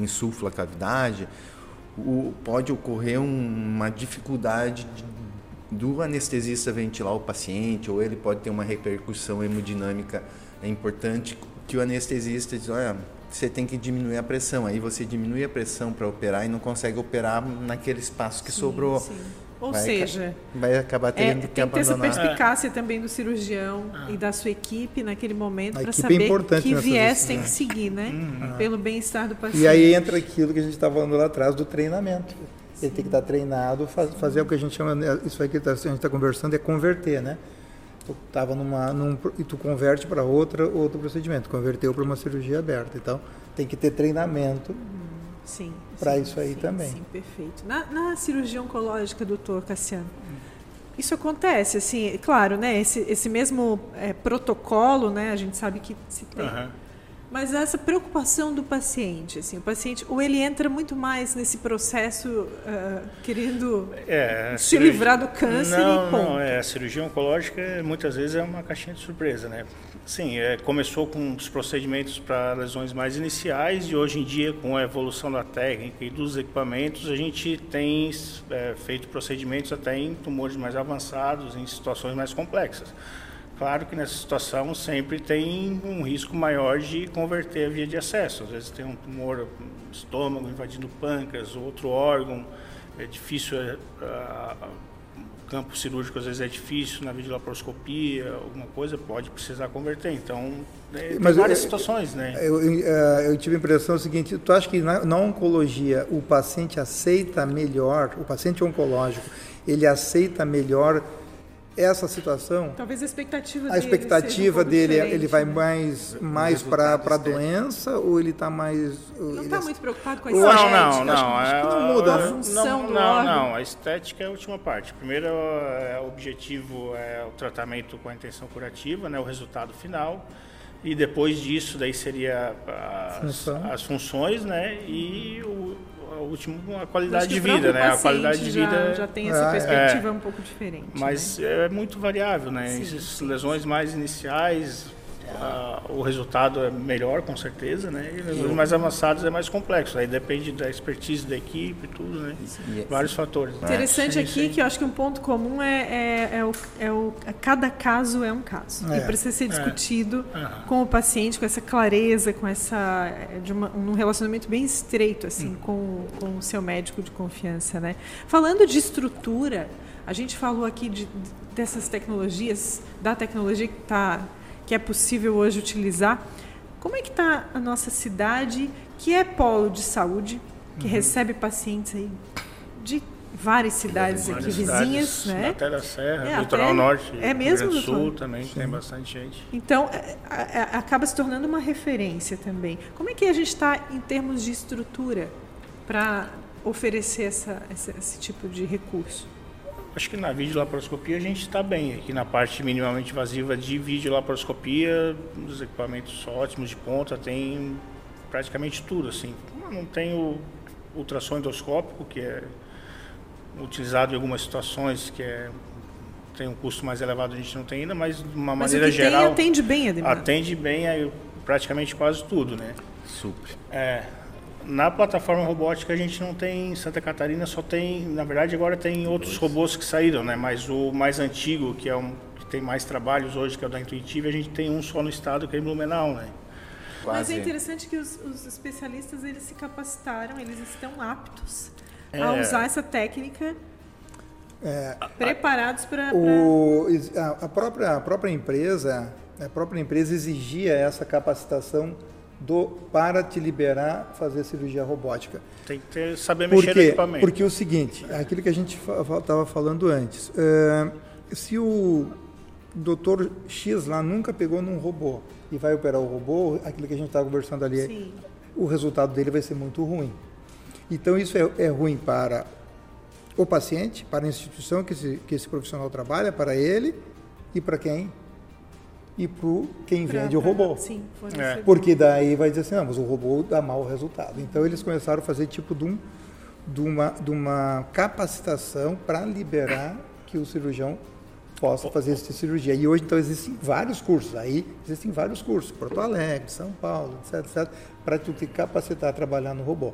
B: insufla a cavidade, o, pode ocorrer um, uma dificuldade de do anestesista ventilar o paciente, ou ele pode ter uma repercussão hemodinâmica é importante que o anestesista diz, olha, você tem que diminuir a pressão. Aí você diminui a pressão para operar e não consegue operar naquele espaço que sim, sobrou. Sim.
A: Ou vai, seja,
B: vai acabar tendo
A: é,
B: que.
A: Tem que ter essa perspicácia é. também do cirurgião ah. e da sua equipe naquele momento para
C: é
A: saber
C: é
A: que viés tem que seguir, né? Hum. Pelo bem-estar do paciente.
C: E aí entra aquilo que a gente estava falando lá atrás do treinamento. Ele tem que estar treinado, faz, fazer o que a gente chama, né, isso aí que tá, a gente está conversando é converter, né? Tu tava numa, num, e tu converte para outra outro procedimento, converteu para uma cirurgia aberta. Então tem que ter treinamento
A: sim,
C: para isso aí
A: sim,
C: também.
A: Sim, perfeito. Na, na cirurgia oncológica, doutor Cassiano, isso acontece, assim, claro, né? Esse, esse mesmo é, protocolo, né? A gente sabe que se tem. Uhum mas essa preocupação do paciente, assim, o paciente, ou ele entra muito mais nesse processo uh, querendo é, se cirurgia... livrar do câncer
D: não,
A: e ponto.
D: Não, é, a cirurgia oncológica muitas vezes é uma caixinha de surpresa, né? Sim, é, começou com os procedimentos para lesões mais iniciais e hoje em dia, com a evolução da técnica e dos equipamentos, a gente tem é, feito procedimentos até em tumores mais avançados, em situações mais complexas. Claro que nessa situação sempre tem um risco maior de converter a via de acesso. Às vezes tem um tumor no estômago invadindo o pâncreas, outro órgão. É difícil, é, o campo cirúrgico às vezes é difícil, na videolaparoscopia, alguma coisa pode precisar converter. Então, é, Mas várias eu, situações, né?
C: Eu, eu, é, eu, tive a impressão seguinte, tu acha que na, na oncologia o paciente aceita melhor, o paciente oncológico, ele aceita melhor essa situação.
A: Talvez a expectativa
C: a expectativa dele, um ele vai né? mais mais para a doença ou ele está mais
A: não está muito preocupado com a
D: estética? Não, não, não.
A: Acho que não muda a função
D: não,
A: do
D: não,
A: órgão.
D: Não, a estética é a última parte. Primeiro, é, o objetivo é o tratamento com a intenção curativa, né, o resultado final. E depois disso, daí seria as, Função. as funções, né? E o, último a qualidade de vida, né? A qualidade de vida
A: já, tem essa perspectiva é, um pouco diferente.
D: Mas
A: né?
D: é muito variável, né? Sim, Essas sim, lesões sim. mais iniciais, uh, o resultado é melhor, com certeza, né? E lesões mais avançadas é mais complexo. Aí depende da expertise da equipe, tudo, né? Vários fatores. Né?
A: Interessante aqui que eu acho que um ponto comum é, é, é, o, é o cada caso é um caso é. e precisa ser é. discutido com o paciente com essa clareza, com essa é, de uma, um relacionamento bem estreito assim hum. com, com o seu médico de confiança, né? Falando de estrutura, a gente falou aqui de, dessas tecnologias, da tecnologia que está que é possível hoje utilizar. Como é que está a nossa cidade, que é polo de saúde, que uhum. recebe pacientes aí de várias cidades várias aqui cidades, vizinhas, né?
D: Até da Serra, é, Litoral Norte,
A: é mesmo,
D: Sul também Sim. tem bastante gente.
A: Então é, é, acaba se tornando uma referência também. Como é que a gente está em termos de estrutura para oferecer essa, essa, esse tipo de recurso?
D: Acho que na videolaparoscopia a gente está bem. Aqui na parte minimamente invasiva de videolaparoscopia, os equipamentos ótimos de ponta, tem praticamente tudo. Assim. Não tem o ultrassom endoscópico, que é utilizado em algumas situações, que é, tem um custo mais elevado, a gente não tem ainda, mas de uma mas maneira geral. Tem,
A: atende bem, Ademar.
D: Atende bem aí, praticamente quase tudo, né?
B: Super.
D: É, na plataforma robótica a gente não tem em Santa Catarina, só tem, na verdade agora tem outros robôs que saíram, né? Mas o mais antigo, que é um que tem mais trabalhos hoje, que é o da Intuitive, a gente tem um só no estado, que é em Blumenau, né?
A: Quase. Mas é interessante que os, os, especialistas eles se capacitaram, eles estão aptos é. a usar essa técnica, é, preparados para.
C: A, a, própria, a própria empresa, a própria empresa exigia essa capacitação do, para te liberar fazer cirurgia robótica.
D: Tem que ter, saber mexer no equipamento.
C: Porque o seguinte, aquilo que a gente estava falando antes, é, se o doutor X lá nunca pegou num robô e vai operar o robô, aquilo que a gente estava conversando ali, Sim. o resultado dele vai ser muito ruim. Então isso é, é ruim para o paciente, para a instituição que esse, que esse profissional trabalha, para ele e para quem e para quem pra, vende o robô.
A: Sim,
C: é. Porque daí vai dizer assim, não, mas o robô dá mau resultado. Então eles começaram a fazer tipo de, um, de, uma, de uma capacitação para liberar que o cirurgião possa fazer essa cirurgia. E hoje, então, existem vários cursos. Aí existem vários cursos, Porto Alegre, São Paulo, etc, etc para tu te capacitar a trabalhar no robô.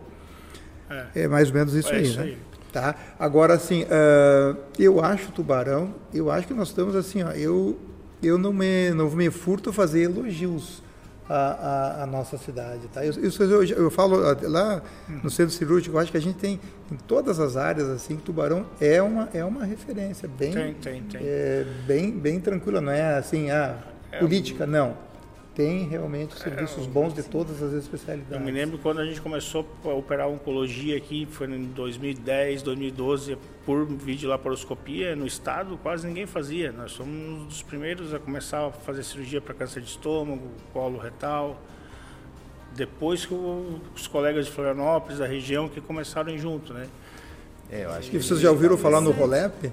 C: É, é mais ou menos isso é aí, isso né? Aí. Tá? Agora, assim, uh, eu acho, Tubarão, eu acho que nós estamos assim, ó, eu eu não me, não me furto fazer elogios à, à, à nossa cidade. Tá? Eu, eu, eu, falo lá no centro cirúrgico, eu acho que a gente tem em todas as áreas, assim, Tubarão é uma, é uma referência bem,
D: tem, tem, tem.
C: É, bem, bem tranquila, não é assim, ah, é, política, não tem realmente serviços bons de todas as especialidades.
D: Eu me lembro quando a gente começou a operar oncologia aqui, foi em 2010, 2012, por videolaparoscopia no estado, quase ninguém fazia. Nós somos um dos primeiros a começar a fazer cirurgia para câncer de estômago, colo retal. Depois que os colegas de Florianópolis, da região, que começaram junto, né?
C: É, eu acho que vocês já ouviram falar no Rolep?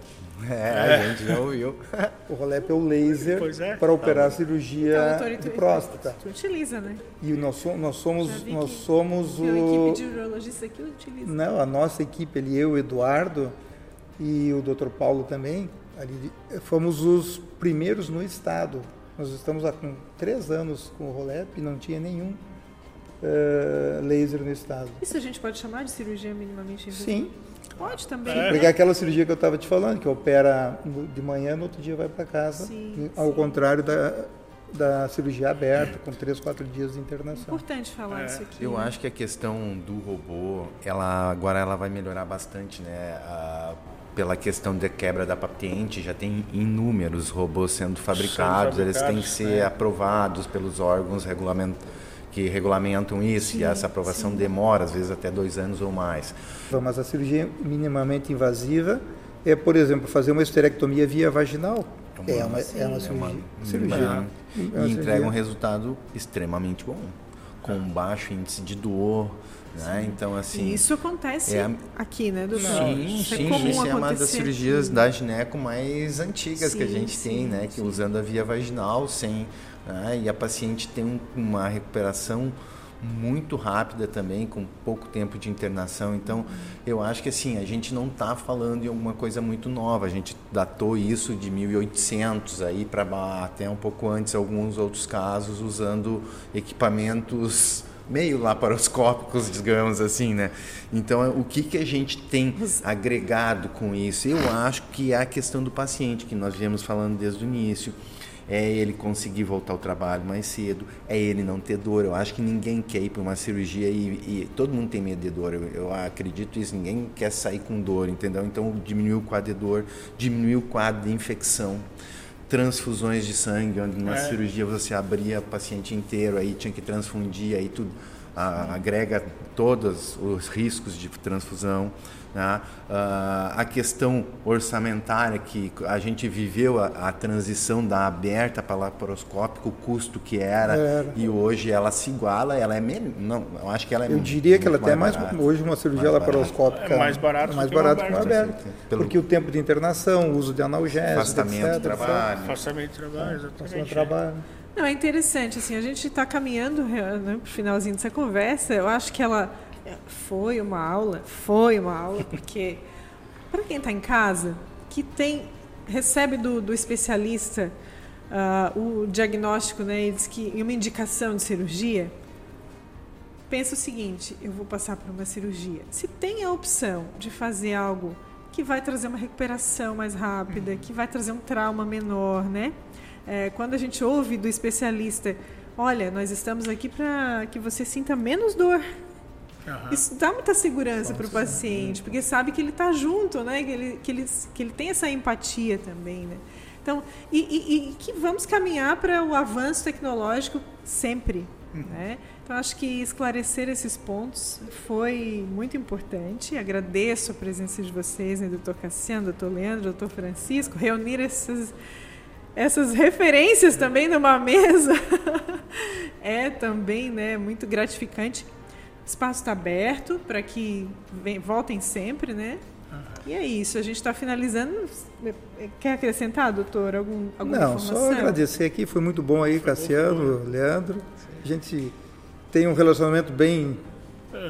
B: É, a gente já ouviu. [laughs]
C: o Rolep é o laser é. para operar a cirurgia então, de próstata.
A: Tu utiliza, né?
C: E nós, somos, nós somos, nós somos
A: o. A equipe de urologistas aqui utiliza.
C: Não, a nossa equipe ali, eu, o Eduardo e o Dr. Paulo também, ali, fomos os primeiros no estado. Nós estamos há com três anos com o Rolep e não tinha nenhum uh, laser no estado.
A: Isso a gente pode chamar de cirurgia minimamente invasiva?
C: Sim.
A: Pode também.
C: É. Porque aquela cirurgia que eu estava te falando, que opera de manhã, no outro dia vai para casa. Sim, ao sim. contrário da, da cirurgia aberta, com três, quatro dias de internação.
A: Importante falar é. isso aqui.
B: Eu acho que a questão do robô, ela agora ela vai melhorar bastante, né? A, pela questão da quebra da patente, já tem inúmeros robôs sendo fabricados, fabricados eles têm que ser né? aprovados pelos órgãos regulamentos que regulamentam isso sim, e essa aprovação sim. demora, às vezes até dois anos ou mais.
C: Mas a cirurgia minimamente invasiva é, por exemplo, fazer uma esterectomia via vaginal. É uma, é uma cirurgia. É uma, cirurgia.
B: Uma, é e entrega um resultado extremamente bom, com baixo índice de dor. Né? Então, assim.
A: E isso acontece é, aqui, né, doutor?
B: Sim, isso sim, é comum isso é uma das cirurgias aqui. da gineco mais antigas sim, que a gente sim, tem, né? Que usando a via vaginal, sem né? e a paciente tem um, uma recuperação muito rápida também, com pouco tempo de internação. Então, eu acho que assim, a gente não está falando de alguma coisa muito nova. A gente datou isso de 1800 aí para até um pouco antes alguns outros casos usando equipamentos meio laparoscópicos, [laughs] digamos assim, né? Então, o que que a gente tem agregado com isso? Eu acho que é a questão do paciente que nós viemos falando desde o início é ele conseguir voltar ao trabalho mais cedo, é ele não ter dor. Eu acho que ninguém quer ir para uma cirurgia e, e, todo mundo tem medo de dor. Eu, eu, acredito isso, ninguém quer sair com dor, entendeu? Então diminuir o quadro de dor, diminuir o quadro de infecção. Transfusões de sangue, onde na é. cirurgia você abria o paciente inteiro, aí tinha que transfundir, aí tudo agrega todos os riscos de transfusão. Né? Uh, a questão orçamentária, que a gente viveu a, a transição da aberta para laparoscópico, o custo que era, era, e hoje ela se iguala, ela é menos. Não, eu acho que ela é
C: Eu diria que ela até é mais, mais hoje uma cirurgia mais laparoscópica
D: é mais barato,
C: mais barato que uma aberta. Porque o tempo de internação, o uso de analgésicos,
B: afastamento etc, do trabalho.
D: Afastamento do trabalho, exatamente. Afastamento do
C: trabalho.
A: Não, é interessante, assim, a gente está caminhando né, para o finalzinho dessa conversa. Eu acho que ela foi uma aula, foi uma aula, [laughs] porque para quem está em casa, que tem recebe do, do especialista uh, o diagnóstico, né, e diz que uma indicação de cirurgia, pensa o seguinte: eu vou passar por uma cirurgia. Se tem a opção de fazer algo que vai trazer uma recuperação mais rápida, que vai trazer um trauma menor, né? É, quando a gente ouve do especialista, olha, nós estamos aqui para que você sinta menos dor. Uhum. Isso dá muita segurança para o paciente, porque sabe que ele está junto, né? Que ele, que, ele, que ele tem essa empatia também, né? Então, e, e, e que vamos caminhar para o avanço tecnológico sempre, uhum. né? Então, acho que esclarecer esses pontos foi muito importante. Agradeço a presença de vocês, né, doutor Cassiano, doutor Leandro, doutor Francisco, reunir essas essas referências também numa [laughs] mesa é também né, muito gratificante. Espaço está aberto para que vem, voltem sempre, né? Uhum. E é isso, a gente está finalizando. Quer acrescentar, doutor, algum, alguma
C: Não,
A: informação?
C: só agradecer aqui, foi muito bom aí, foi Cassiano, bom, Leandro. A gente tem um relacionamento bem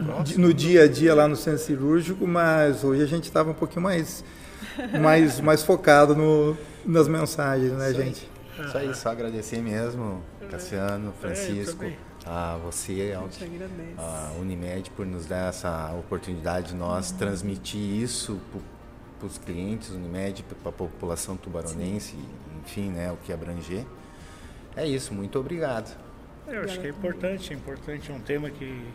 C: Nossa, no dia a dia lá no centro cirúrgico, mas hoje a gente estava um pouquinho mais, mais, mais focado no, nas mensagens, né,
B: Isso
C: gente?
B: Aí. Isso aí, só agradecer mesmo, Cassiano, é, Francisco, a você, a Unimed, por nos dar essa oportunidade de nós uhum. transmitir isso para os clientes, Unimed, para a população tubaronense, Sim. enfim, né, o que abranger. É isso, muito obrigado.
D: Eu acho que é importante, é importante, é um tema que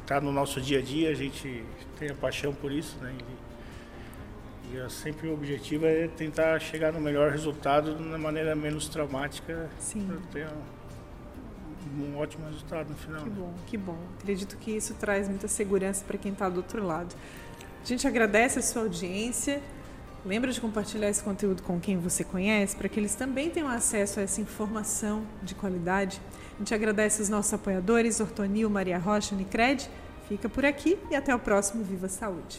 D: está no nosso dia a dia, a gente tem a paixão por isso, né? E, e é sempre o objetivo é tentar chegar no melhor resultado de uma maneira menos traumática para ter um, um, ótimo resultado no final.
A: Que bom, que bom. Acredito que isso traz muita segurança para quem está do outro lado. A gente agradece a sua audiência. Lembra de compartilhar esse conteúdo com quem você conhece, para que eles também tenham acesso a essa informação de qualidade. A gente agradece os nossos apoiadores, Ortonil, Maria Rocha, Unicred. Fica por aqui e até o próximo Viva Saúde.